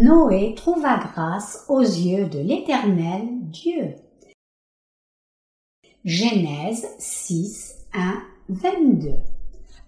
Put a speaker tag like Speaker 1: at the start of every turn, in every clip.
Speaker 1: Noé trouva grâce aux yeux de l'Éternel Dieu. Genèse 6, 1, 22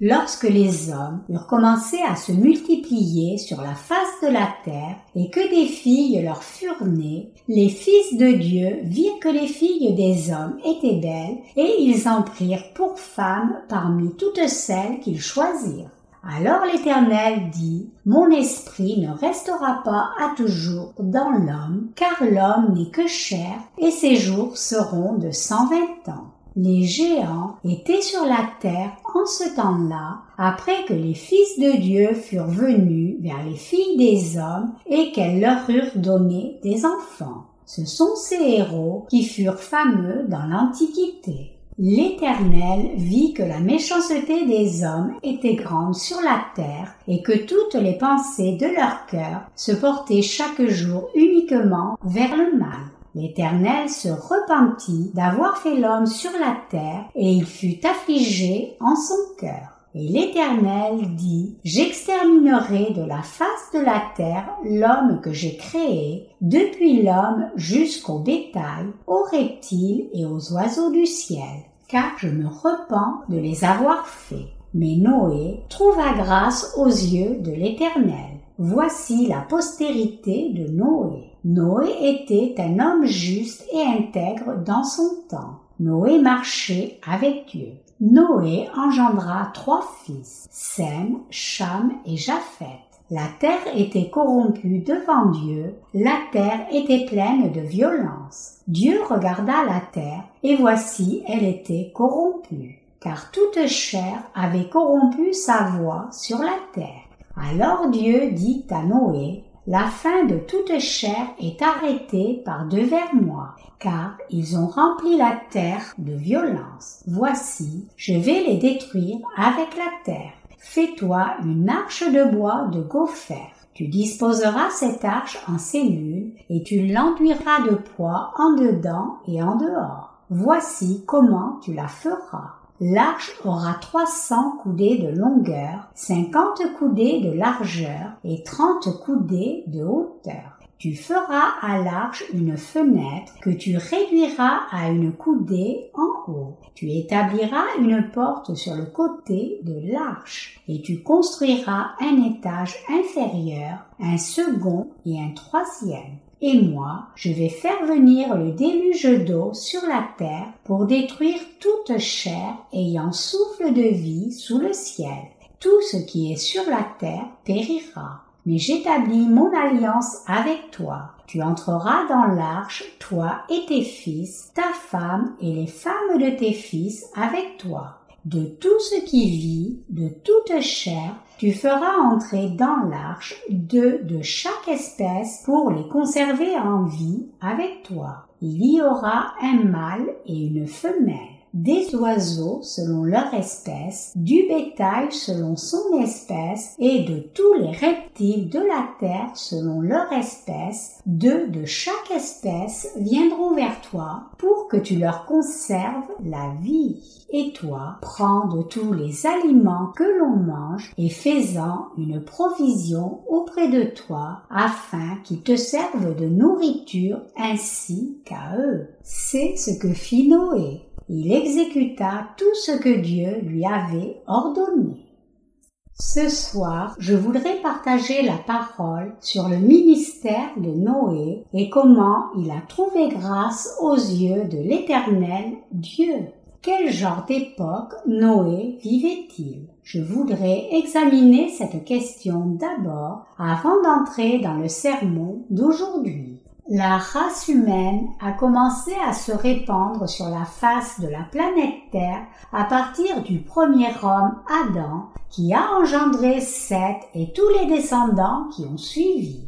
Speaker 1: Lorsque les hommes eurent commencé à se multiplier sur la face de la terre et que des filles leur furent nées, les fils de Dieu virent que les filles des hommes étaient belles et ils en prirent pour femmes parmi toutes celles qu'ils choisirent. Alors l'Éternel dit, Mon esprit ne restera pas à toujours dans l'homme, car l'homme n'est que chair, et ses jours seront de cent vingt ans. Les géants étaient sur la terre en ce temps-là, après que les fils de Dieu furent venus vers les filles des hommes et qu'elles leur eurent donné des enfants. Ce sont ces héros qui furent fameux dans l'Antiquité. L'Éternel vit que la méchanceté des hommes était grande sur la terre et que toutes les pensées de leur cœur se portaient chaque jour uniquement vers le mal. L'Éternel se repentit d'avoir fait l'homme sur la terre, et il fut affligé en son cœur. Et l'Éternel dit, J'exterminerai de la face de la terre l'homme que j'ai créé, depuis l'homme jusqu'au bétail, aux reptiles et aux oiseaux du ciel, car je me repens de les avoir faits. Mais Noé trouva grâce aux yeux de l'Éternel. Voici la postérité de Noé. Noé était un homme juste et intègre dans son temps. Noé marchait avec Dieu. Noé engendra trois fils, Sem, Cham et Japhet. La terre était corrompue devant Dieu, la terre était pleine de violence. Dieu regarda la terre, et voici elle était corrompue, car toute chair avait corrompu sa voix sur la terre. Alors Dieu dit à Noé, la fin de toute chair est arrêtée par devers moi, car ils ont rempli la terre de violence. Voici, je vais les détruire avec la terre. Fais-toi une arche de bois de gopher. Tu disposeras cette arche en cellules et tu l'enduiras de poids en dedans et en dehors. Voici comment tu la feras. L'arche aura 300 coudées de longueur, 50 coudées de largeur et 30 coudées de hauteur. Tu feras à l'arche une fenêtre que tu réduiras à une coudée en haut. Tu établiras une porte sur le côté de l'arche et tu construiras un étage inférieur, un second et un troisième et moi, je vais faire venir le déluge d'eau sur la terre pour détruire toute chair ayant souffle de vie sous le ciel. Tout ce qui est sur la terre périra. Mais j'établis mon alliance avec toi. Tu entreras dans l'arche, toi et tes fils, ta femme et les femmes de tes fils avec toi. De tout ce qui vit, de toute chair, tu feras entrer dans l'arche deux de chaque espèce pour les conserver en vie avec toi. Il y aura un mâle et une femelle des oiseaux selon leur espèce, du bétail selon son espèce, et de tous les reptiles de la terre selon leur espèce, deux de chaque espèce viendront vers toi pour que tu leur conserves la vie. Et toi, prends de tous les aliments que l'on mange et fais-en une provision auprès de toi afin qu'ils te servent de nourriture ainsi qu'à eux. C'est ce que fit Noé il exécuta tout ce que Dieu lui avait ordonné. Ce soir, je voudrais partager la parole sur le ministère de Noé et comment il a trouvé grâce aux yeux de l'Éternel Dieu. Quel genre d'époque Noé vivait-il? Je voudrais examiner cette question d'abord avant d'entrer dans le sermon d'aujourd'hui. La race humaine a commencé à se répandre sur la face de la planète Terre à partir du premier homme Adam qui a engendré Seth et tous les descendants qui ont suivi.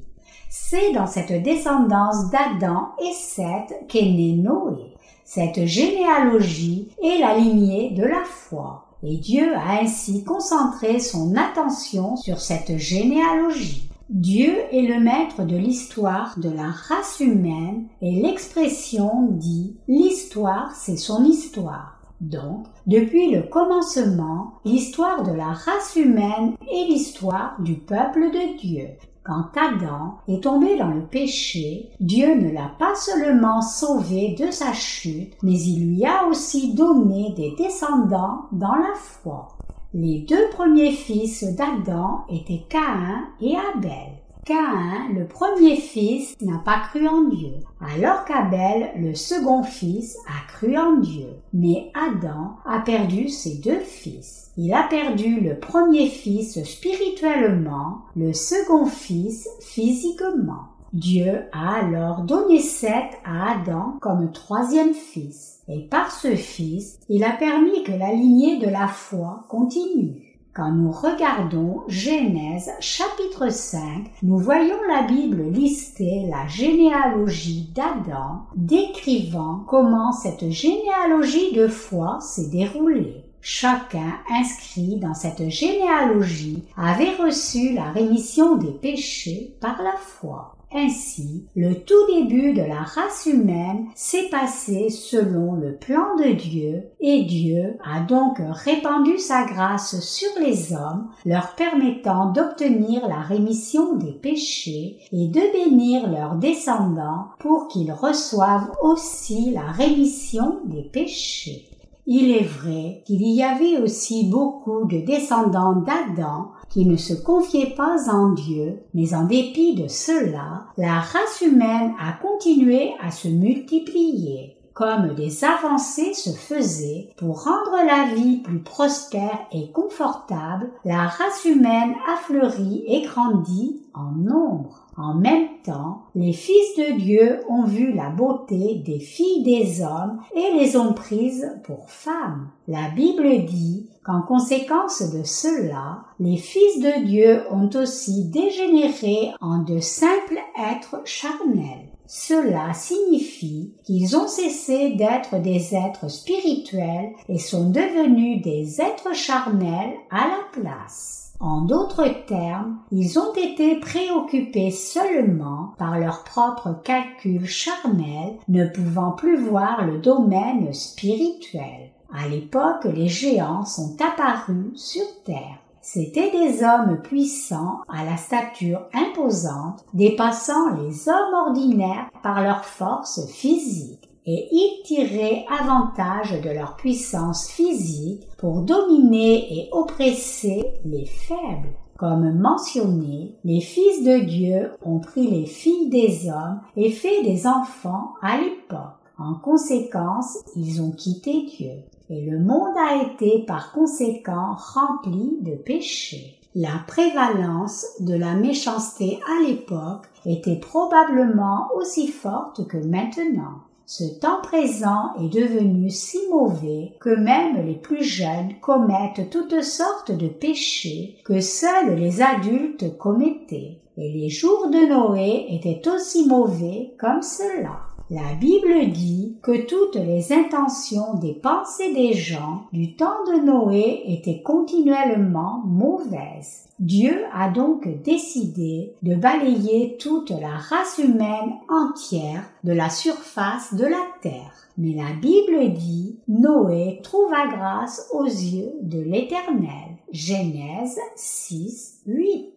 Speaker 1: C'est dans cette descendance d'Adam et Seth qu'est né Noé. Cette généalogie est la lignée de la foi. Et Dieu a ainsi concentré son attention sur cette généalogie. Dieu est le maître de l'histoire de la race humaine et l'expression dit l'histoire c'est son histoire. Donc, depuis le commencement, l'histoire de la race humaine est l'histoire du peuple de Dieu. Quand Adam est tombé dans le péché, Dieu ne l'a pas seulement sauvé de sa chute, mais il lui a aussi donné des descendants dans la foi. Les deux premiers fils d'Adam étaient Caïn et Abel. Caïn, le premier fils, n'a pas cru en Dieu, alors qu'Abel, le second fils, a cru en Dieu. Mais Adam a perdu ses deux fils. Il a perdu le premier fils spirituellement, le second fils physiquement. Dieu a alors donné Seth à Adam comme troisième fils, et par ce fils, il a permis que la lignée de la foi continue. Quand nous regardons Genèse chapitre 5, nous voyons la Bible lister la généalogie d'Adam, décrivant comment cette généalogie de foi s'est déroulée. Chacun inscrit dans cette généalogie avait reçu la rémission des péchés par la foi. Ainsi, le tout début de la race humaine s'est passé selon le plan de Dieu, et Dieu a donc répandu sa grâce sur les hommes, leur permettant d'obtenir la rémission des péchés et de bénir leurs descendants pour qu'ils reçoivent aussi la rémission des péchés. Il est vrai qu'il y avait aussi beaucoup de descendants d'Adam qui ne se confiaient pas en Dieu, mais en dépit de cela, la race humaine a continué à se multiplier comme des avancées se faisaient pour rendre la vie plus prospère et confortable, la race humaine a fleuri et grandi en nombre. En même temps, les fils de Dieu ont vu la beauté des filles des hommes et les ont prises pour femmes. La Bible dit qu'en conséquence de cela, les fils de Dieu ont aussi dégénéré en de simples êtres charnels. Cela signifie qu'ils ont cessé d'être des êtres spirituels et sont devenus des êtres charnels à la place. En d'autres termes, ils ont été préoccupés seulement par leurs propres calculs charnels, ne pouvant plus voir le domaine spirituel. À l'époque, les géants sont apparus sur Terre. C'étaient des hommes puissants à la stature imposante, dépassant les hommes ordinaires par leur force physique, et ils tiraient avantage de leur puissance physique pour dominer et oppresser les faibles. Comme mentionné, les fils de Dieu ont pris les filles des hommes et fait des enfants à l'époque. En conséquence, ils ont quitté Dieu et le monde a été par conséquent rempli de péchés. La prévalence de la méchanceté à l'époque était probablement aussi forte que maintenant. Ce temps présent est devenu si mauvais que même les plus jeunes commettent toutes sortes de péchés que seuls les adultes commettaient. Et les jours de Noé étaient aussi mauvais comme cela. La Bible dit que toutes les intentions des pensées des gens du temps de Noé étaient continuellement mauvaises. Dieu a donc décidé de balayer toute la race humaine entière de la surface de la terre. Mais la Bible dit Noé trouva grâce aux yeux de l'Éternel. Genèse 6, 8.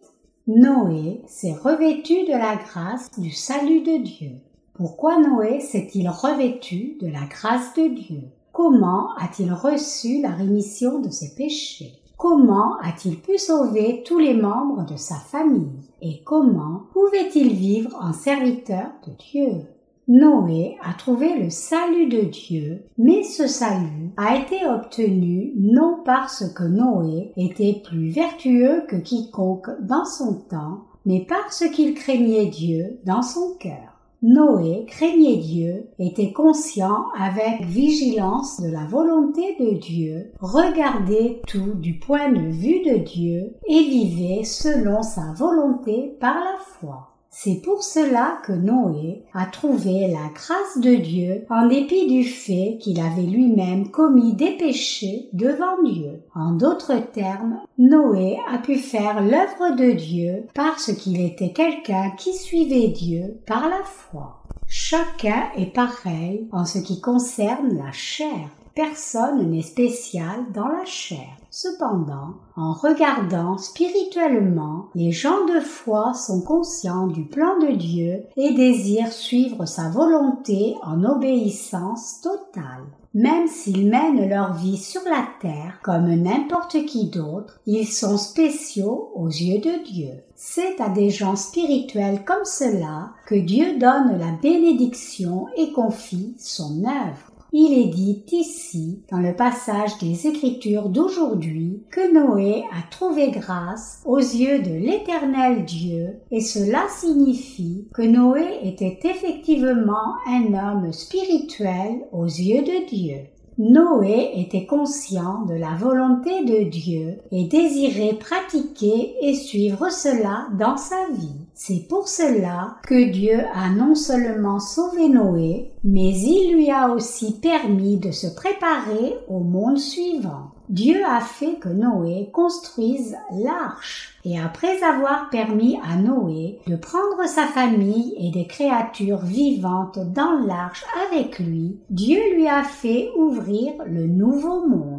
Speaker 1: Noé s'est revêtu de la grâce du salut de Dieu. Pourquoi Noé s'est-il revêtu de la grâce de Dieu? Comment a-t-il reçu la rémission de ses péchés? Comment a-t-il pu sauver tous les membres de sa famille? Et comment pouvait-il vivre en serviteur de Dieu? Noé a trouvé le salut de Dieu, mais ce salut a été obtenu non parce que Noé était plus vertueux que quiconque dans son temps, mais parce qu'il craignait Dieu dans son cœur. Noé craignait Dieu, était conscient avec vigilance de la volonté de Dieu, regardait tout du point de vue de Dieu et vivait selon sa volonté par la foi. C'est pour cela que Noé a trouvé la grâce de Dieu en dépit du fait qu'il avait lui-même commis des péchés devant Dieu. En d'autres termes, Noé a pu faire l'œuvre de Dieu parce qu'il était quelqu'un qui suivait Dieu par la foi. Chacun est pareil en ce qui concerne la chair. Personne n'est spécial dans la chair. Cependant, en regardant spirituellement, les gens de foi sont conscients du plan de Dieu et désirent suivre sa volonté en obéissance totale. Même s'ils mènent leur vie sur la terre comme n'importe qui d'autre, ils sont spéciaux aux yeux de Dieu. C'est à des gens spirituels comme cela que Dieu donne la bénédiction et confie son œuvre. Il est dit ici, dans le passage des Écritures d'aujourd'hui, que Noé a trouvé grâce aux yeux de l'Éternel Dieu, et cela signifie que Noé était effectivement un homme spirituel aux yeux de Dieu. Noé était conscient de la volonté de Dieu et désirait pratiquer et suivre cela dans sa vie. C'est pour cela que Dieu a non seulement sauvé Noé, mais il lui a aussi permis de se préparer au monde suivant. Dieu a fait que Noé construise l'arche. Et après avoir permis à Noé de prendre sa famille et des créatures vivantes dans l'arche avec lui, Dieu lui a fait ouvrir le nouveau monde.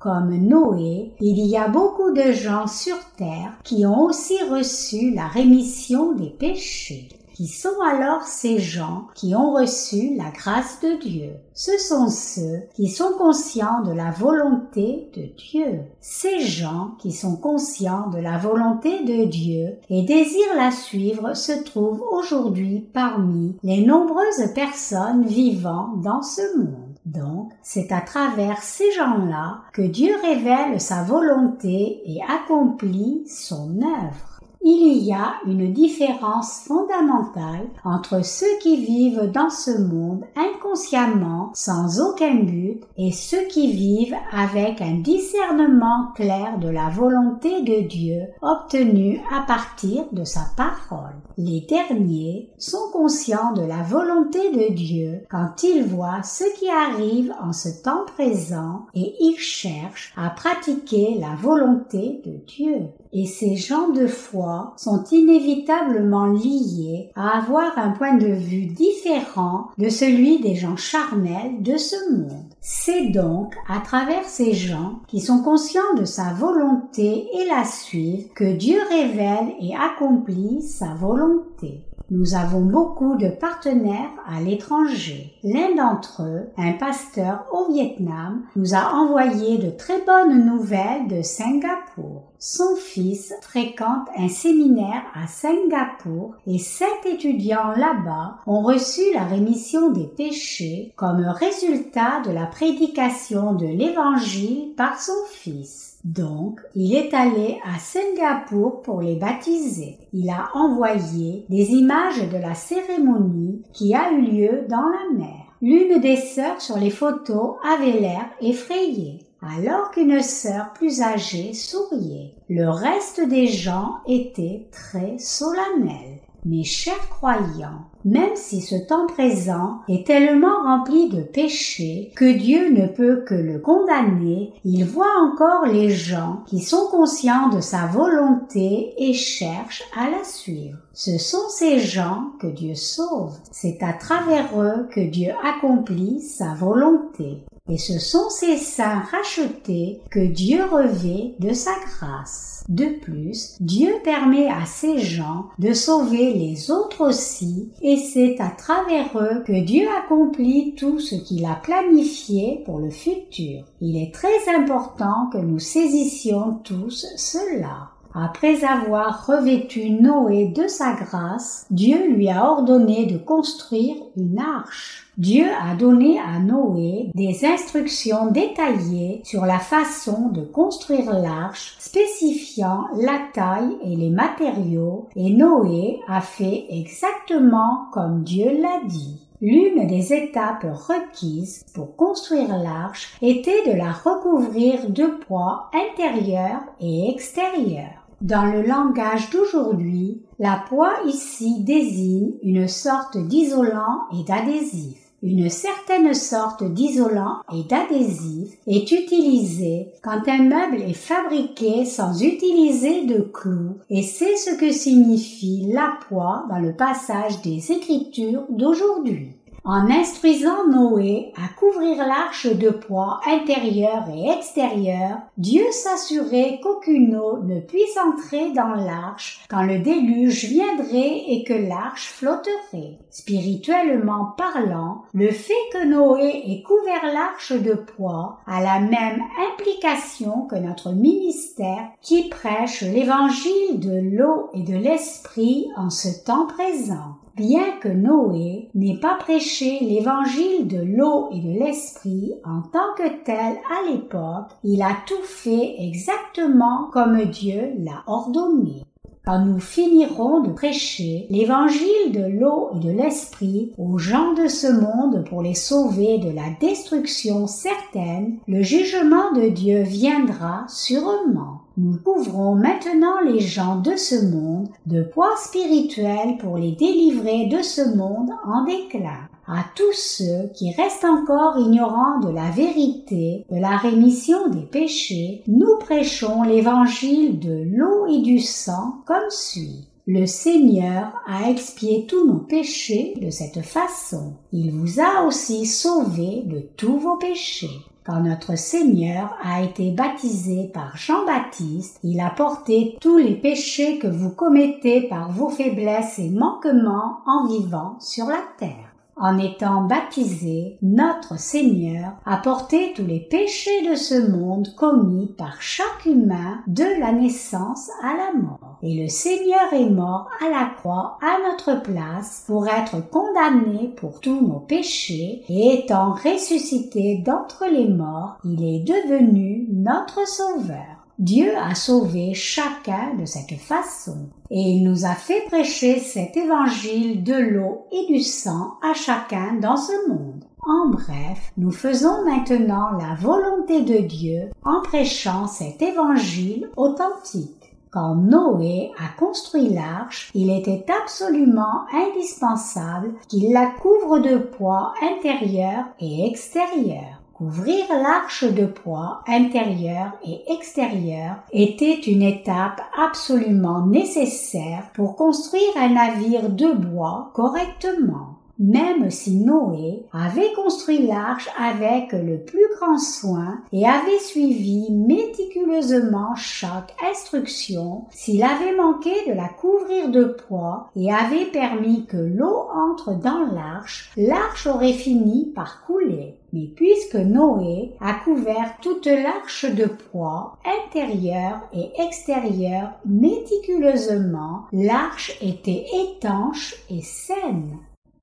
Speaker 1: Comme Noé, il y a beaucoup de gens sur terre qui ont aussi reçu la rémission des péchés qui sont alors ces gens qui ont reçu la grâce de Dieu? Ce sont ceux qui sont conscients de la volonté de Dieu. Ces gens qui sont conscients de la volonté de Dieu et désirent la suivre se trouvent aujourd'hui parmi les nombreuses personnes vivant dans ce monde. Donc, c'est à travers ces gens-là que Dieu révèle sa volonté et accomplit son œuvre il y a une différence fondamentale entre ceux qui vivent dans ce monde inconsciemment, sans aucun but, et ceux qui vivent avec un discernement clair de la volonté de Dieu obtenu à partir de sa parole. Les derniers sont conscients de la volonté de Dieu quand ils voient ce qui arrive en ce temps présent et ils cherchent à pratiquer la volonté de Dieu. Et ces gens de foi sont inévitablement liés à avoir un point de vue différent de celui des gens charnels de ce monde. C'est donc à travers ces gens qui sont conscients de sa volonté et la suivent que Dieu révèle et accomplit sa volonté. Nous avons beaucoup de partenaires à l'étranger. L'un d'entre eux, un pasteur au Vietnam, nous a envoyé de très bonnes nouvelles de Singapour. Son fils fréquente un séminaire à Singapour et sept étudiants là-bas ont reçu la rémission des péchés comme résultat de la prédication de l'évangile par son fils. Donc, il est allé à Singapour pour les baptiser. Il a envoyé des images de la cérémonie qui a eu lieu dans la mer. L'une des sœurs sur les photos avait l'air effrayée, alors qu'une sœur plus âgée souriait. Le reste des gens étaient très solennels. Mes chers croyants, même si ce temps présent est tellement rempli de péchés que Dieu ne peut que le condamner, il voit encore les gens qui sont conscients de sa volonté et cherchent à la suivre. Ce sont ces gens que Dieu sauve. C'est à travers eux que Dieu accomplit sa volonté et ce sont ces saints rachetés que Dieu revêt de sa grâce. De plus, Dieu permet à ces gens de sauver les autres aussi, et c'est à travers eux que Dieu accomplit tout ce qu'il a planifié pour le futur. Il est très important que nous saisissions tous cela. Après avoir revêtu Noé de sa grâce, Dieu lui a ordonné de construire une arche. Dieu a donné à Noé des instructions détaillées sur la façon de construire l'arche, spécifiant la taille et les matériaux, et Noé a fait exactement comme Dieu l'a dit. L'une des étapes requises pour construire l'arche était de la recouvrir de poids intérieur et extérieur. Dans le langage d'aujourd'hui, la poix ici désigne une sorte d'isolant et d'adhésif. Une certaine sorte d'isolant et d'adhésif est utilisé quand un meuble est fabriqué sans utiliser de clous et c'est ce que signifie la poix dans le passage des Écritures d'aujourd'hui. En instruisant Noé à couvrir l'arche de poids intérieur et extérieur, Dieu s'assurait qu'aucune eau ne puisse entrer dans l'arche quand le déluge viendrait et que l'arche flotterait. Spirituellement parlant, le fait que Noé ait couvert l'arche de poids a la même implication que notre ministère qui prêche l'évangile de l'eau et de l'esprit en ce temps présent. Bien que Noé n'ait pas prêché l'évangile de l'eau et de l'esprit en tant que tel à l'époque, il a tout fait exactement comme Dieu l'a ordonné. Quand nous finirons de prêcher l'évangile de l'eau et de l'esprit aux gens de ce monde pour les sauver de la destruction certaine, le jugement de Dieu viendra sûrement. Nous couvrons maintenant les gens de ce monde de poids spirituel pour les délivrer de ce monde en déclin à tous ceux qui restent encore ignorants de la vérité, de la rémission des péchés, nous prêchons l'évangile de l'eau et du sang comme suit. Le Seigneur a expié tous nos péchés de cette façon. Il vous a aussi sauvés de tous vos péchés. Quand notre Seigneur a été baptisé par Jean-Baptiste, il a porté tous les péchés que vous commettez par vos faiblesses et manquements en vivant sur la terre en étant baptisé, notre Seigneur a porté tous les péchés de ce monde commis par chaque humain de la naissance à la mort. Et le Seigneur est mort à la croix à notre place pour être condamné pour tous nos péchés et étant ressuscité d'entre les morts, il est devenu notre Sauveur. Dieu a sauvé chacun de cette façon, et il nous a fait prêcher cet évangile de l'eau et du sang à chacun dans ce monde. En bref, nous faisons maintenant la volonté de Dieu en prêchant cet évangile authentique. Quand Noé a construit l'arche, il était absolument indispensable qu'il la couvre de poids intérieur et extérieur. Ouvrir l'arche de poids intérieur et extérieur était une étape absolument nécessaire pour construire un navire de bois correctement. Même si Noé avait construit l'arche avec le plus grand soin et avait suivi méticuleusement chaque instruction, s'il avait manqué de la couvrir de poids et avait permis que l'eau entre dans l'arche, l'arche aurait fini par couler. Mais puisque Noé a couvert toute l'arche de poids, intérieure et extérieure, méticuleusement, l'arche était étanche et saine.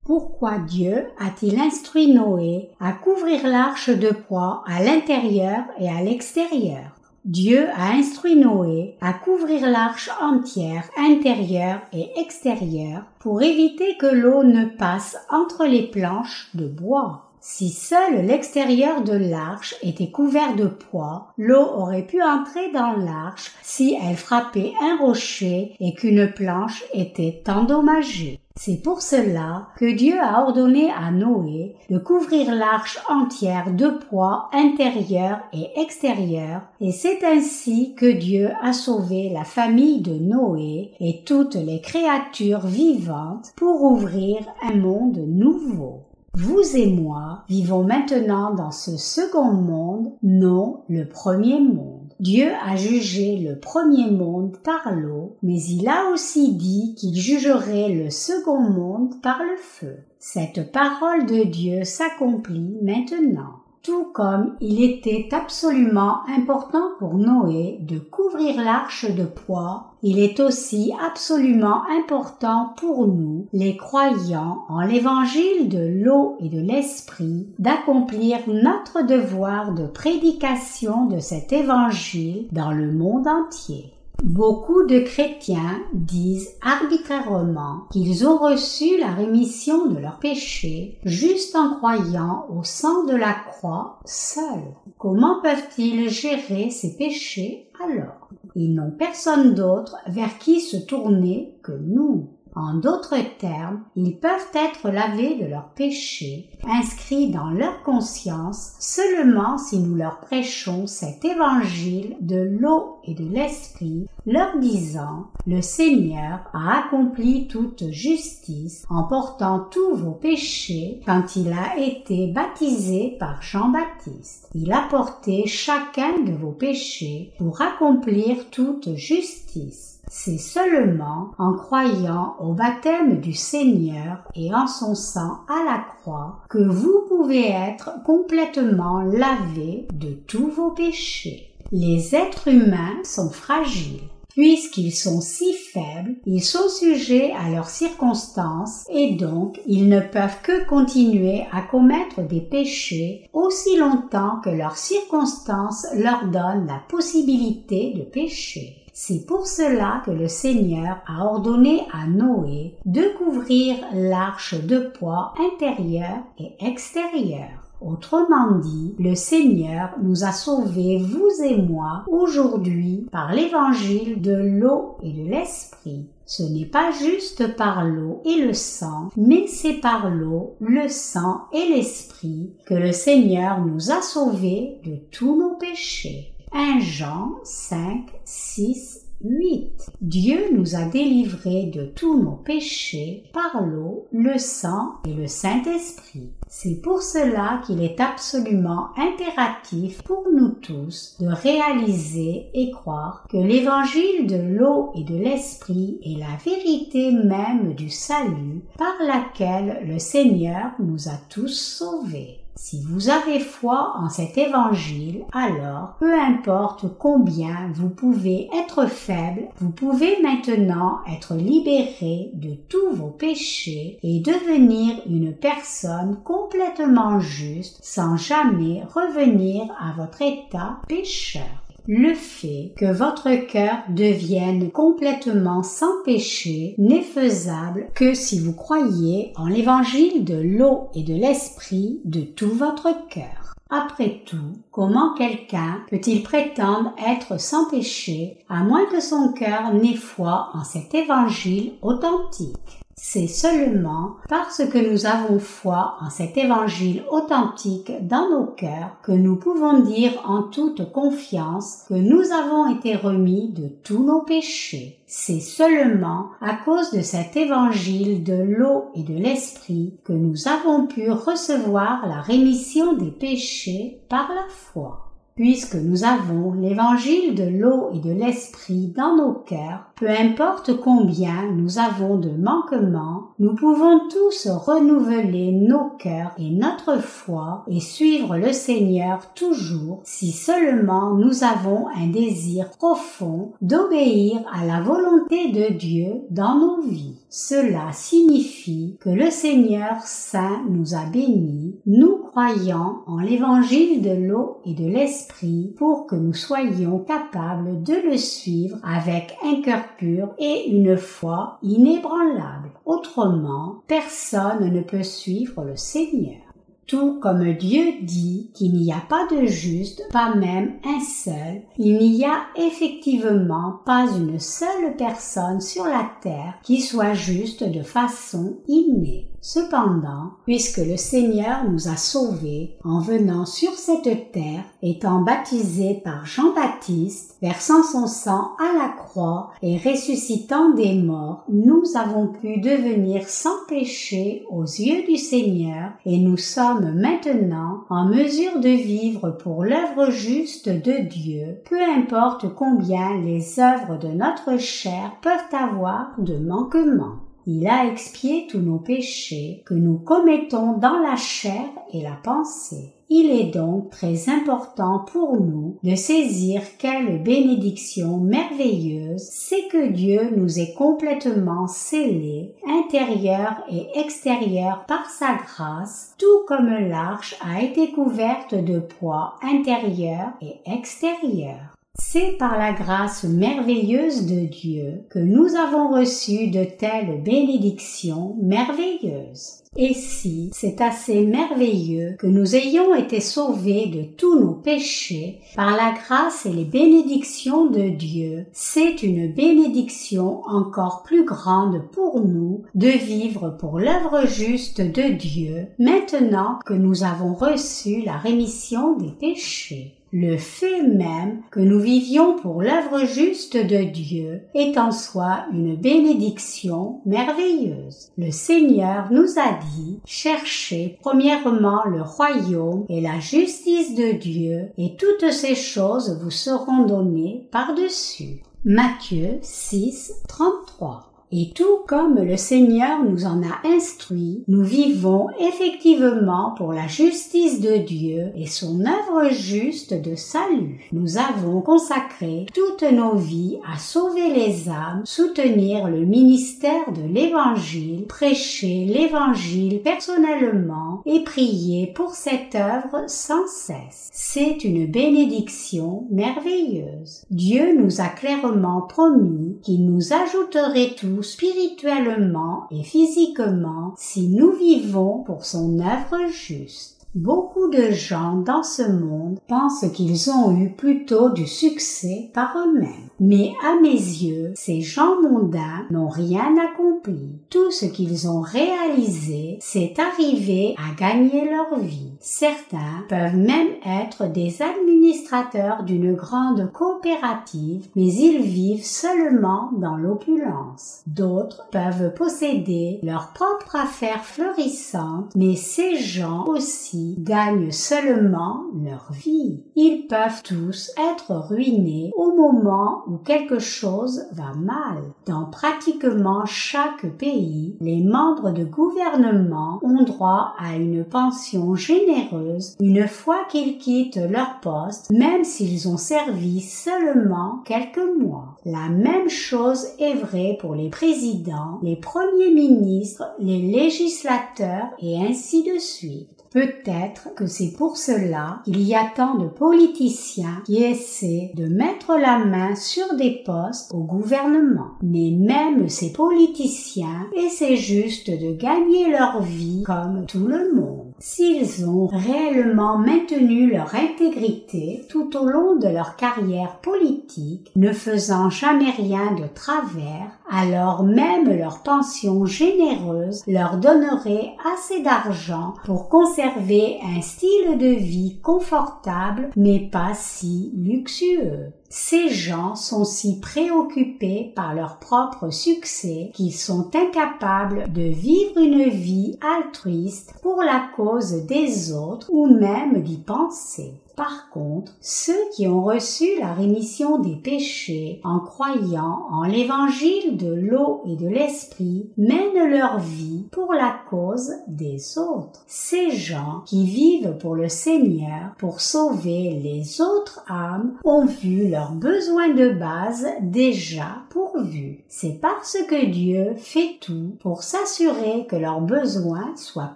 Speaker 1: Pourquoi Dieu a-t-il instruit Noé à couvrir l'arche de poids à l'intérieur et à l'extérieur? Dieu a instruit Noé à couvrir l'arche entière, intérieure et extérieure, pour éviter que l'eau ne passe entre les planches de bois. Si seul l'extérieur de l'arche était couvert de poids, l'eau aurait pu entrer dans l'arche si elle frappait un rocher et qu'une planche était endommagée. C'est pour cela que Dieu a ordonné à Noé de couvrir l'arche entière de poids intérieur et extérieur, et c'est ainsi que Dieu a sauvé la famille de Noé et toutes les créatures vivantes pour ouvrir un monde nouveau. Vous et moi vivons maintenant dans ce second monde, non le premier monde. Dieu a jugé le premier monde par l'eau, mais il a aussi dit qu'il jugerait le second monde par le feu. Cette parole de Dieu s'accomplit maintenant tout comme il était absolument important pour Noé de couvrir l'arche de poids, il est aussi absolument important pour nous, les croyants en l'évangile de l'eau et de l'esprit, d'accomplir notre devoir de prédication de cet évangile dans le monde entier. Beaucoup de chrétiens disent arbitrairement qu'ils ont reçu la rémission de leurs péchés juste en croyant au sang de la croix seul. Comment peuvent-ils gérer ces péchés alors? Ils n'ont personne d'autre vers qui se tourner que nous. En d'autres termes, ils peuvent être lavés de leurs péchés, inscrits dans leur conscience seulement si nous leur prêchons cet évangile de l'eau et de l'esprit, leur disant, le Seigneur a accompli toute justice en portant tous vos péchés quand il a été baptisé par Jean-Baptiste. Il a porté chacun de vos péchés pour accomplir toute justice. C'est seulement en croyant au baptême du Seigneur et en son sang à la croix que vous pouvez être complètement lavé de tous vos péchés. Les êtres humains sont fragiles. Puisqu'ils sont si faibles, ils sont sujets à leurs circonstances et donc ils ne peuvent que continuer à commettre des péchés aussi longtemps que leurs circonstances leur donnent la possibilité de pécher. C'est pour cela que le Seigneur a ordonné à Noé de couvrir l'arche de poids intérieur et extérieur. Autrement dit, le Seigneur nous a sauvés, vous et moi, aujourd'hui par l'évangile de l'eau et de l'esprit. Ce n'est pas juste par l'eau et le sang, mais c'est par l'eau, le sang et l'esprit que le Seigneur nous a sauvés de tous nos péchés. 1 Jean 5, 6, 8. Dieu nous a délivrés de tous nos péchés par l'eau, le sang et le Saint-Esprit. C'est pour cela qu'il est absolument impératif pour nous tous de réaliser et croire que l'évangile de l'eau et de l'esprit est la vérité même du salut par laquelle le Seigneur nous a tous sauvés. Si vous avez foi en cet évangile, alors, peu importe combien vous pouvez être faible, vous pouvez maintenant être libéré de tous vos péchés et devenir une personne complètement juste sans jamais revenir à votre état pécheur le fait que votre cœur devienne complètement sans péché n'est faisable que si vous croyez en l'évangile de l'eau et de l'esprit de tout votre cœur. Après tout, comment quelqu'un peut-il prétendre être sans péché à moins que son cœur n'ait foi en cet évangile authentique? C'est seulement parce que nous avons foi en cet évangile authentique dans nos cœurs que nous pouvons dire en toute confiance que nous avons été remis de tous nos péchés. C'est seulement à cause de cet évangile de l'eau et de l'esprit que nous avons pu recevoir la rémission des péchés par la foi. Puisque nous avons l'évangile de l'eau et de l'esprit dans nos cœurs, peu importe combien nous avons de manquements, nous pouvons tous renouveler nos cœurs et notre foi et suivre le Seigneur toujours si seulement nous avons un désir profond d'obéir à la volonté de Dieu dans nos vies. Cela signifie que le Seigneur Saint nous a bénis, nous croyant en l'évangile de l'eau et de l'esprit pour que nous soyons capables de le suivre avec un cœur pur et une foi inébranlable. Autrement, personne ne peut suivre le Seigneur. Tout comme Dieu dit qu'il n'y a pas de juste, pas même un seul, il n'y a effectivement pas une seule personne sur la terre qui soit juste de façon innée. Cependant, puisque le Seigneur nous a sauvés en venant sur cette terre, étant baptisé par Jean-Baptiste, versant son sang à la croix et ressuscitant des morts, nous avons pu devenir sans péché aux yeux du Seigneur et nous sommes maintenant en mesure de vivre pour l'œuvre juste de Dieu, peu importe combien les œuvres de notre chair peuvent avoir de manquements. Il a expié tous nos péchés que nous commettons dans la chair et la pensée. Il est donc très important pour nous de saisir quelle bénédiction merveilleuse c'est que Dieu nous ait complètement scellés, intérieur et extérieur par sa grâce, tout comme l'arche a été couverte de poids intérieur et extérieur. C'est par la grâce merveilleuse de Dieu que nous avons reçu de telles bénédictions merveilleuses. Et si c'est assez merveilleux que nous ayons été sauvés de tous nos péchés par la grâce et les bénédictions de Dieu, c'est une bénédiction encore plus grande pour nous de vivre pour l'œuvre juste de Dieu maintenant que nous avons reçu la rémission des péchés. Le fait même que nous vivions pour l'œuvre juste de Dieu est en soi une bénédiction merveilleuse. Le Seigneur nous a dit, cherchez premièrement le royaume et la justice de Dieu, et toutes ces choses vous seront données par-dessus. Matthieu 6, 33 et tout comme le Seigneur nous en a instruit, nous vivons effectivement pour la justice de Dieu et son œuvre juste de salut. Nous avons consacré toutes nos vies à sauver les âmes, soutenir le ministère de l'Évangile, prêcher l'Évangile personnellement et prier pour cette œuvre sans cesse. C'est une bénédiction merveilleuse. Dieu nous a clairement promis qu'il nous ajouterait tout spirituellement et physiquement si nous vivons pour son œuvre juste. Beaucoup de gens dans ce monde pensent qu'ils ont eu plutôt du succès par eux-mêmes. Mais à mes yeux, ces gens mondains n'ont rien accompli. Tout ce qu'ils ont réalisé, c'est arriver à gagner leur vie. Certains peuvent même être des administrateurs d'une grande coopérative, mais ils vivent seulement dans l'opulence. D'autres peuvent posséder leur propre affaire florissante, mais ces gens aussi gagnent seulement leur vie. Ils peuvent tous être ruinés au moment où quelque chose va mal. Dans pratiquement chaque pays, les membres de gouvernement ont droit à une pension généreuse une fois qu'ils quittent leur poste, même s'ils ont servi seulement quelques mois. La même chose est vraie pour les présidents, les premiers ministres, les législateurs et ainsi de suite. Peut-être que c'est pour cela qu'il y a tant de politiciens qui essaient de mettre la main sur des postes au gouvernement. Mais même ces politiciens essaient juste de gagner leur vie comme tout le monde. S'ils ont réellement maintenu leur intégrité tout au long de leur carrière politique, ne faisant jamais rien de travers, alors même leur pension généreuse leur donnerait assez d'argent pour conserver un style de vie confortable mais pas si luxueux. Ces gens sont si préoccupés par leur propre succès qu'ils sont incapables de vivre une vie altruiste pour la cause des autres ou même d'y penser. Par contre, ceux qui ont reçu la rémission des péchés en croyant en l'évangile de l'eau et de l'esprit mènent leur vie pour la cause des autres. Ces gens qui vivent pour le Seigneur, pour sauver les autres âmes, ont vu leurs besoins de base déjà pourvus. C'est parce que Dieu fait tout pour s'assurer que leurs besoins soient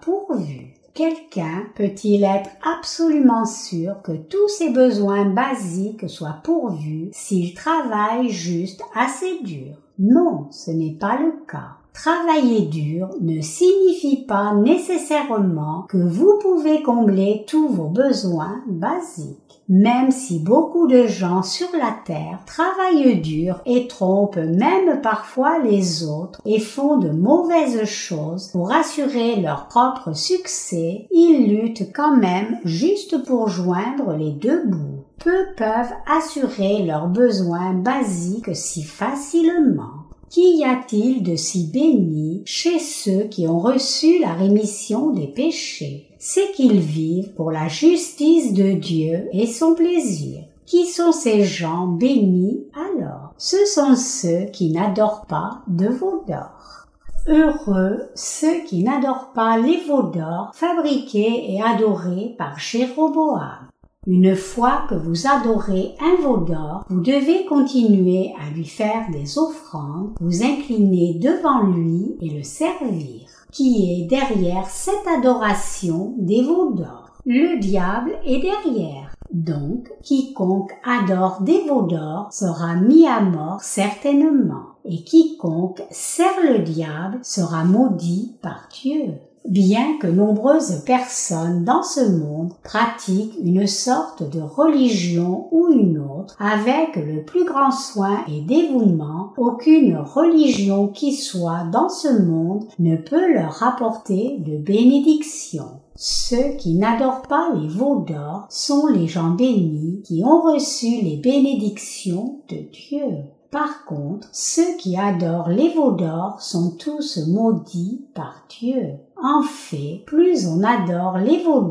Speaker 1: pourvus. Quelqu'un peut-il être absolument sûr que tous ses besoins basiques soient pourvus s'il travaille juste assez dur? Non, ce n'est pas le cas. Travailler dur ne signifie pas nécessairement que vous pouvez combler tous vos besoins basiques même si beaucoup de gens sur la terre travaillent dur et trompent même parfois les autres et font de mauvaises choses pour assurer leur propre succès, ils luttent quand même juste pour joindre les deux bouts. Peu peuvent assurer leurs besoins basiques si facilement. Qu'y a-t-il de si béni chez ceux qui ont reçu la rémission des péchés? C'est qu'ils vivent pour la justice de Dieu et son plaisir. Qui sont ces gens bénis alors? Ce sont ceux qui n'adorent pas de veau d'or. Heureux ceux qui n'adorent pas les veaux d'or fabriqués et adorés par Jéroboam. Une fois que vous adorez un veau d'or, vous devez continuer à lui faire des offrandes, vous incliner devant lui et le servir qui est derrière cette adoration des veaux d'or. Le diable est derrière. Donc, quiconque adore des veaux d'or sera mis à mort certainement, et quiconque sert le diable sera maudit par Dieu. Bien que nombreuses personnes dans ce monde pratiquent une sorte de religion ou une autre avec le plus grand soin et dévouement, aucune religion qui soit dans ce monde ne peut leur apporter de bénédiction. Ceux qui n'adorent pas les veaux d'or sont les gens bénis qui ont reçu les bénédictions de Dieu. Par contre, ceux qui adorent les veaux sont tous maudits par Dieu. En fait, plus on adore les veaux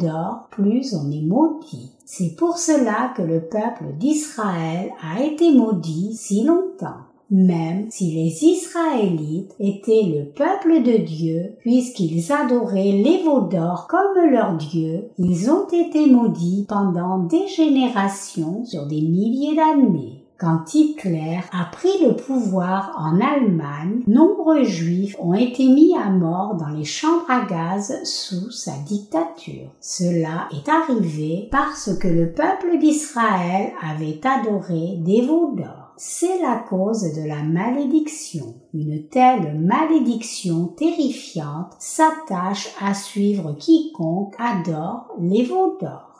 Speaker 1: plus on est maudit. C'est pour cela que le peuple d'Israël a été maudit si longtemps. Même si les Israélites étaient le peuple de Dieu, puisqu'ils adoraient les veaux comme leur Dieu, ils ont été maudits pendant des générations sur des milliers d'années. Quand Hitler a pris le pouvoir en Allemagne, nombreux juifs ont été mis à mort dans les chambres à gaz sous sa dictature. Cela est arrivé parce que le peuple d'Israël avait adoré des veaux d'or. C'est la cause de la malédiction. Une telle malédiction terrifiante s'attache à suivre quiconque adore les veaux d'or.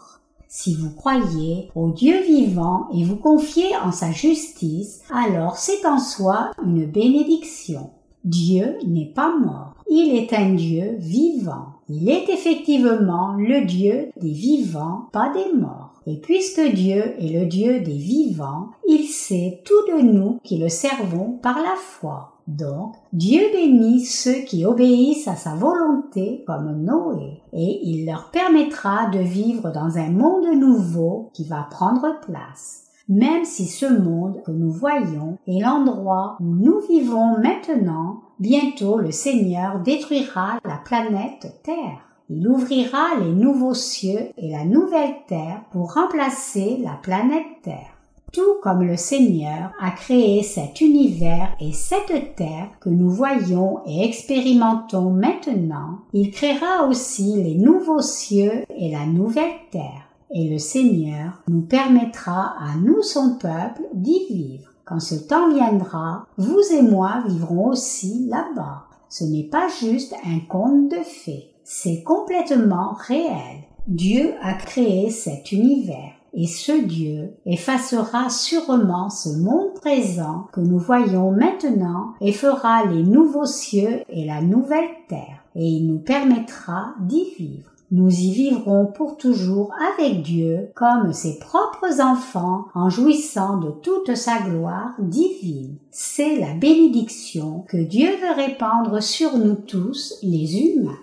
Speaker 1: Si vous croyez au Dieu vivant et vous confiez en sa justice, alors c'est en soi une bénédiction. Dieu n'est pas mort. Il est un Dieu vivant. Il est effectivement le Dieu des vivants, pas des morts. Et puisque Dieu est le Dieu des vivants, il sait tout de nous qui le servons par la foi. Donc, Dieu bénit ceux qui obéissent à sa volonté comme Noé, et il leur permettra de vivre dans un monde nouveau qui va prendre place. Même si ce monde que nous voyons est l'endroit où nous vivons maintenant, bientôt le Seigneur détruira la planète Terre. Il ouvrira les nouveaux cieux et la nouvelle terre pour remplacer la planète Terre. Tout comme le Seigneur a créé cet univers et cette terre que nous voyons et expérimentons maintenant, il créera aussi les nouveaux cieux et la nouvelle terre. Et le Seigneur nous permettra à nous, son peuple, d'y vivre. Quand ce temps viendra, vous et moi vivrons aussi là-bas. Ce n'est pas juste un conte de fées, c'est complètement réel. Dieu a créé cet univers et ce Dieu effacera sûrement ce monde présent que nous voyons maintenant et fera les nouveaux cieux et la nouvelle terre, et il nous permettra d'y vivre. Nous y vivrons pour toujours avec Dieu comme ses propres enfants en jouissant de toute sa gloire divine. C'est la bénédiction que Dieu veut répandre sur nous tous, les humains.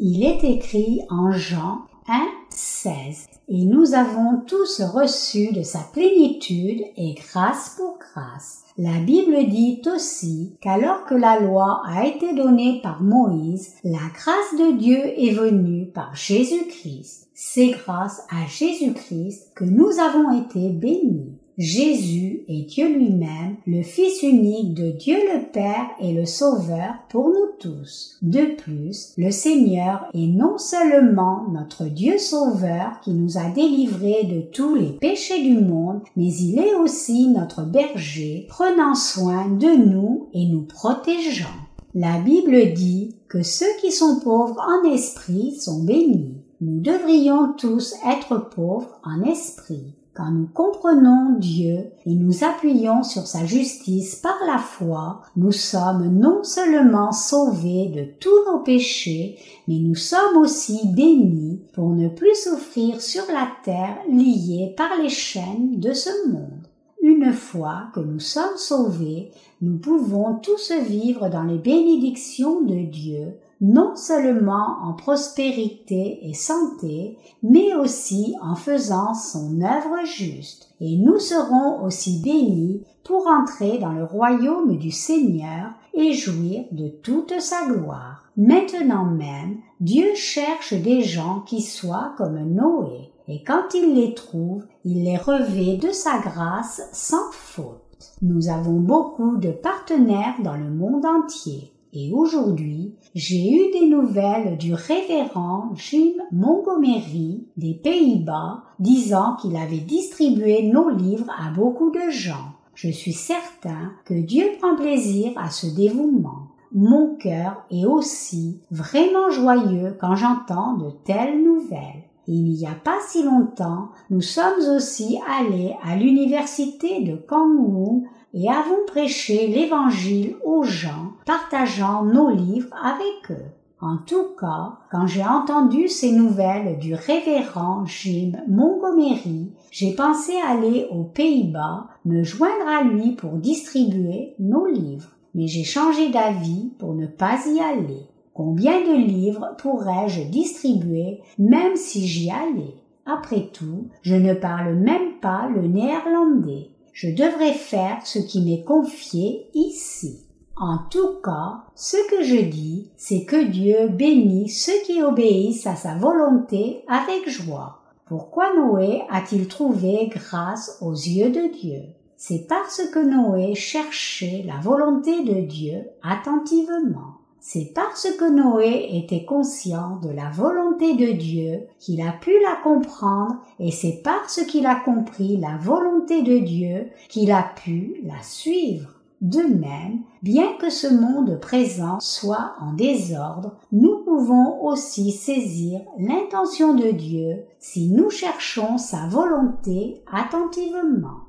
Speaker 1: Il est écrit en Jean 1, 16 et nous avons tous reçu de sa plénitude et grâce pour grâce. La Bible dit aussi qu'alors que la loi a été donnée par Moïse, la grâce de Dieu est venue par Jésus-Christ. C'est grâce à Jésus-Christ que nous avons été bénis. Jésus est Dieu lui-même, le Fils unique de Dieu le Père et le Sauveur pour nous tous. De plus, le Seigneur est non seulement notre Dieu Sauveur qui nous a délivrés de tous les péchés du monde, mais il est aussi notre berger, prenant soin de nous et nous protégeant. La Bible dit que ceux qui sont pauvres en esprit sont bénis. Nous devrions tous être pauvres en esprit. Quand nous comprenons Dieu et nous appuyons sur sa justice par la foi, nous sommes non seulement sauvés de tous nos péchés, mais nous sommes aussi bénis pour ne plus souffrir sur la terre liés par les chaînes de ce monde. Une fois que nous sommes sauvés, nous pouvons tous vivre dans les bénédictions de Dieu non seulement en prospérité et santé, mais aussi en faisant son œuvre juste. Et nous serons aussi bénis pour entrer dans le royaume du Seigneur et jouir de toute sa gloire. Maintenant même, Dieu cherche des gens qui soient comme Noé, et quand il les trouve, il les revêt de sa grâce sans faute. Nous avons beaucoup de partenaires dans le monde entier. Et aujourd'hui, j'ai eu des nouvelles du révérend Jim Montgomery des Pays-Bas disant qu'il avait distribué nos livres à beaucoup de gens. Je suis certain que Dieu prend plaisir à ce dévouement. Mon cœur est aussi vraiment joyeux quand j'entends de telles nouvelles. Il n'y a pas si longtemps, nous sommes aussi allés à l'université de Kangwoo et avons prêché l'évangile aux gens, partageant nos livres avec eux. En tout cas, quand j'ai entendu ces nouvelles du révérend Jim Montgomery, j'ai pensé aller aux Pays-Bas, me joindre à lui pour distribuer nos livres. Mais j'ai changé d'avis pour ne pas y aller. Combien de livres pourrais-je distribuer même si j'y allais? Après tout, je ne parle même pas le néerlandais je devrais faire ce qui m'est confié ici. En tout cas, ce que je dis, c'est que Dieu bénit ceux qui obéissent à sa volonté avec joie. Pourquoi Noé a-t-il trouvé grâce aux yeux de Dieu? C'est parce que Noé cherchait la volonté de Dieu attentivement. C'est parce que Noé était conscient de la volonté de Dieu qu'il a pu la comprendre et c'est parce qu'il a compris la volonté de Dieu qu'il a pu la suivre. De même, bien que ce monde présent soit en désordre, nous pouvons aussi saisir l'intention de Dieu si nous cherchons sa volonté attentivement.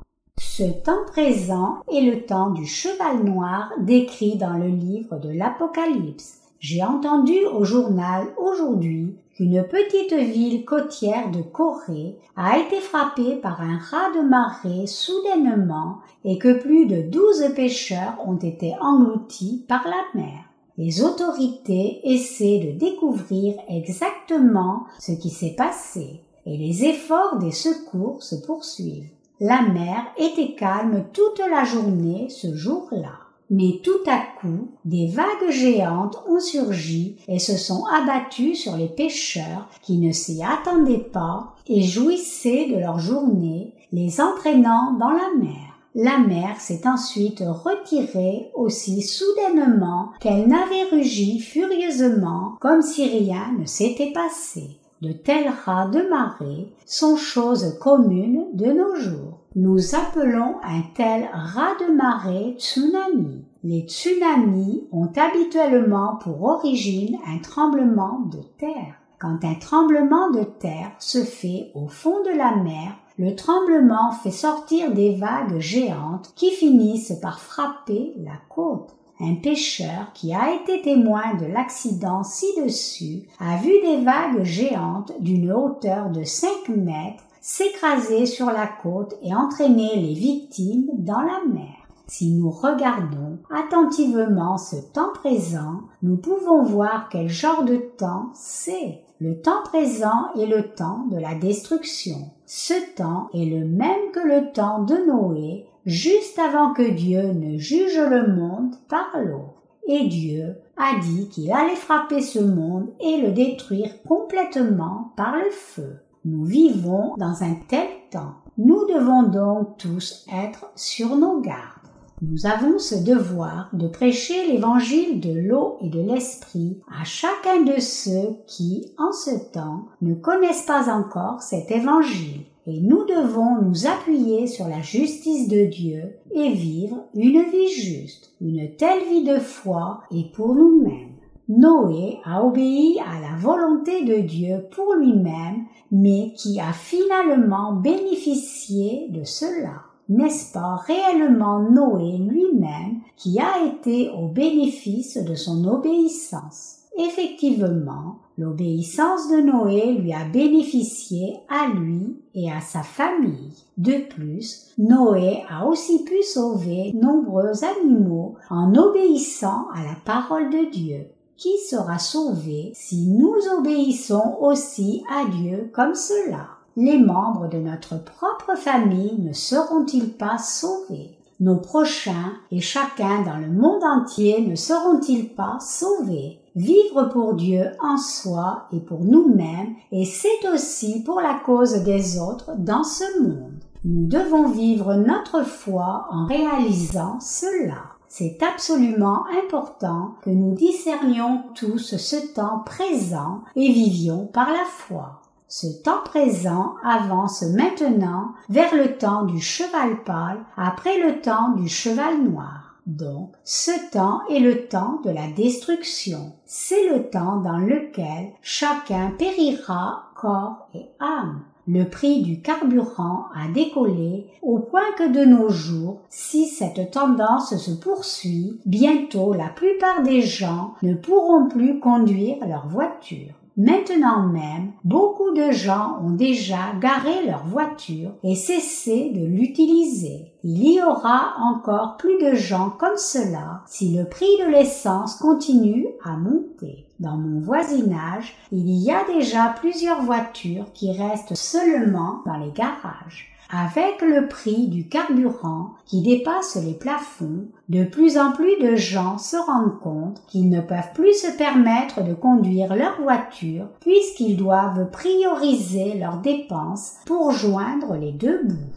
Speaker 1: Ce temps présent est le temps du cheval noir décrit dans le livre de l'Apocalypse. J'ai entendu au journal aujourd'hui qu'une petite ville côtière de Corée a été frappée par un raz de marée soudainement et que plus de douze pêcheurs ont été engloutis par la mer. Les autorités essaient de découvrir exactement ce qui s'est passé et les efforts des secours se poursuivent. La mer était calme toute la journée ce jour-là. Mais tout à coup, des vagues géantes ont surgi et se sont abattues sur les pêcheurs qui ne s'y attendaient pas et jouissaient de leur journée, les entraînant dans la mer. La mer s'est ensuite retirée aussi soudainement qu'elle n'avait rugi furieusement comme si rien ne s'était passé. De tels rats de marée sont choses communes de nos jours. Nous appelons un tel rat de marée tsunami. Les tsunamis ont habituellement pour origine un tremblement de terre. Quand un tremblement de terre se fait au fond de la mer, le tremblement fait sortir des vagues géantes qui finissent par frapper la côte. Un pêcheur qui a été témoin de l'accident ci-dessus a vu des vagues géantes d'une hauteur de 5 mètres s'écraser sur la côte et entraîner les victimes dans la mer. Si nous regardons attentivement ce temps présent, nous pouvons voir quel genre de temps c'est. Le temps présent est le temps de la destruction. Ce temps est le même que le temps de Noé juste avant que Dieu ne juge le monde par l'eau. Et Dieu a dit qu'il allait frapper ce monde et le détruire complètement par le feu. Nous vivons dans un tel temps. Nous devons donc tous être sur nos gardes. Nous avons ce devoir de prêcher l'évangile de l'eau et de l'esprit à chacun de ceux qui, en ce temps, ne connaissent pas encore cet évangile et nous devons nous appuyer sur la justice de Dieu et vivre une vie juste. Une telle vie de foi est pour nous-mêmes. Noé a obéi à la volonté de Dieu pour lui-même, mais qui a finalement bénéficié de cela. N'est-ce pas réellement Noé lui-même qui a été au bénéfice de son obéissance? Effectivement, l'obéissance de Noé lui a bénéficié à lui et à sa famille. De plus, Noé a aussi pu sauver nombreux animaux en obéissant à la parole de Dieu. Qui sera sauvé si nous obéissons aussi à Dieu comme cela? Les membres de notre propre famille ne seront-ils pas sauvés? Nos prochains et chacun dans le monde entier ne seront-ils pas sauvés? Vivre pour Dieu en soi et pour nous-mêmes, et c'est aussi pour la cause des autres dans ce monde. Nous devons vivre notre foi en réalisant cela. c'est absolument important que nous discernions tous ce temps présent et vivions par la foi. Ce temps présent avance maintenant vers le temps du cheval pâle après le temps du cheval noir. Donc, ce temps est le temps de la destruction. C'est le temps dans lequel chacun périra corps et âme. Le prix du carburant a décollé au point que de nos jours, si cette tendance se poursuit, bientôt la plupart des gens ne pourront plus conduire leur voiture. Maintenant même, beaucoup de gens ont déjà garé leur voiture et cessé de l'utiliser. Il y aura encore plus de gens comme cela si le prix de l'essence continue à monter. Dans mon voisinage, il y a déjà plusieurs voitures qui restent seulement dans les garages. Avec le prix du carburant qui dépasse les plafonds, de plus en plus de gens se rendent compte qu'ils ne peuvent plus se permettre de conduire leur voiture puisqu'ils doivent prioriser leurs dépenses pour joindre les deux bouts.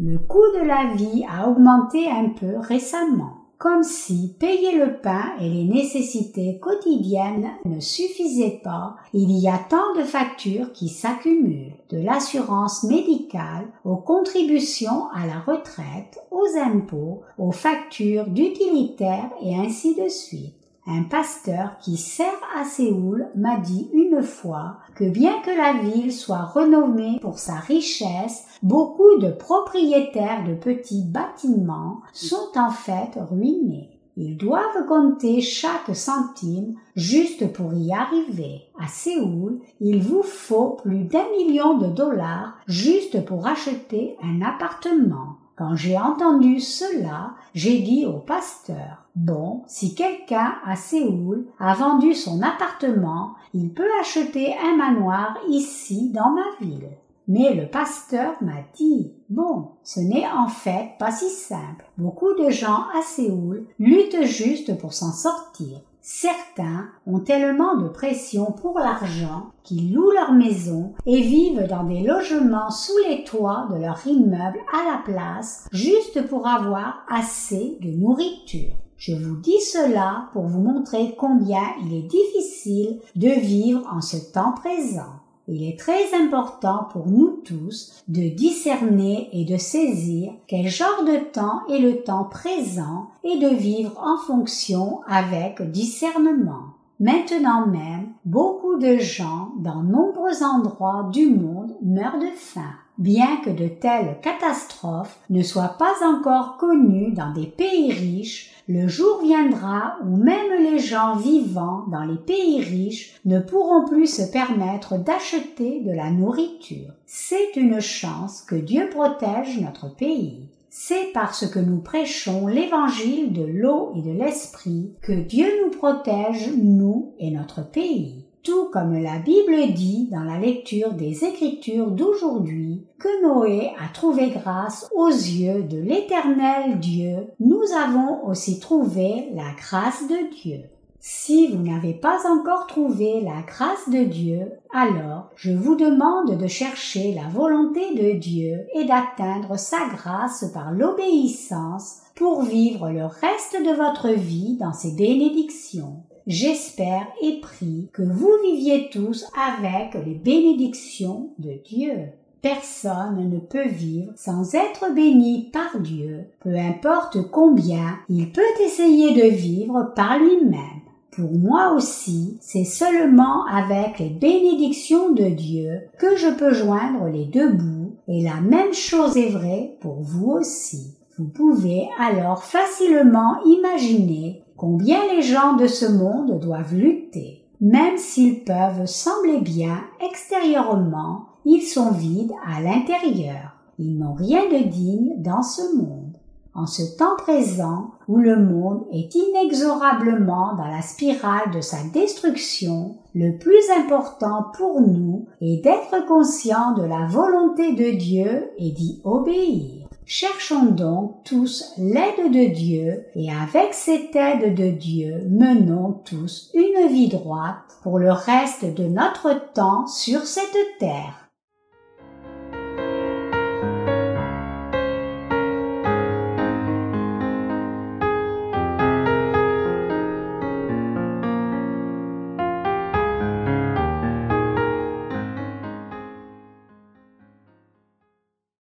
Speaker 1: Le coût de la vie a augmenté un peu récemment comme si payer le pain et les nécessités quotidiennes ne suffisaient pas, il y a tant de factures qui s'accumulent, de l'assurance médicale aux contributions à la retraite, aux impôts, aux factures d'utilitaires et ainsi de suite. Un pasteur qui sert à Séoul m'a dit une fois que bien que la ville soit renommée pour sa richesse, beaucoup de propriétaires de petits bâtiments sont en fait ruinés. Ils doivent compter chaque centime juste pour y arriver. À Séoul, il vous faut plus d'un million de dollars juste pour acheter un appartement. Quand j'ai entendu cela, j'ai dit au pasteur, bon, si quelqu'un à Séoul a vendu son appartement, il peut acheter un manoir ici dans ma ville. Mais le pasteur m'a dit, bon, ce n'est en fait pas si simple. Beaucoup de gens à Séoul luttent juste pour s'en sortir. Certains ont tellement de pression pour l'argent qu'ils louent leur maison et vivent dans des logements sous les toits de leur immeuble à la place juste pour avoir assez de nourriture. Je vous dis cela pour vous montrer combien il est difficile de vivre en ce temps présent. Il est très important pour nous tous de discerner et de saisir quel genre de temps est le temps présent et de vivre en fonction avec discernement. Maintenant même, beaucoup de gens dans nombreux endroits du monde meurent de faim. Bien que de telles catastrophes ne soient pas encore connues dans des pays riches, le jour viendra où même les gens vivant dans les pays riches ne pourront plus se permettre d'acheter de la nourriture. C'est une chance que Dieu protège notre pays. C'est parce que nous prêchons l'évangile de l'eau et de l'esprit que Dieu nous protège, nous et notre pays tout comme la Bible dit dans la lecture des Écritures d'aujourd'hui, que Noé a trouvé grâce aux yeux de l'Éternel Dieu, nous avons aussi trouvé la grâce de Dieu. Si vous n'avez pas encore trouvé la grâce de Dieu, alors je vous demande de chercher la volonté de Dieu et d'atteindre sa grâce par l'obéissance pour vivre le reste de votre vie dans ses bénédictions j'espère et prie que vous viviez tous avec les bénédictions de Dieu. Personne ne peut vivre sans être béni par Dieu, peu importe combien il peut essayer de vivre par lui-même. Pour moi aussi, c'est seulement avec les bénédictions de Dieu que je peux joindre les deux bouts, et la même chose est vraie pour vous aussi. Vous pouvez alors facilement imaginer combien les gens de ce monde doivent lutter? Même s'ils peuvent sembler bien extérieurement, ils sont vides à l'intérieur. Ils n'ont rien de digne dans ce monde. En ce temps présent où le monde est inexorablement dans la spirale de sa destruction, le plus important pour nous est d'être conscient de la volonté de Dieu et d'y obéir. Cherchons donc tous l'aide de Dieu et avec cette aide de Dieu menons tous une vie droite pour le reste de notre temps sur cette terre.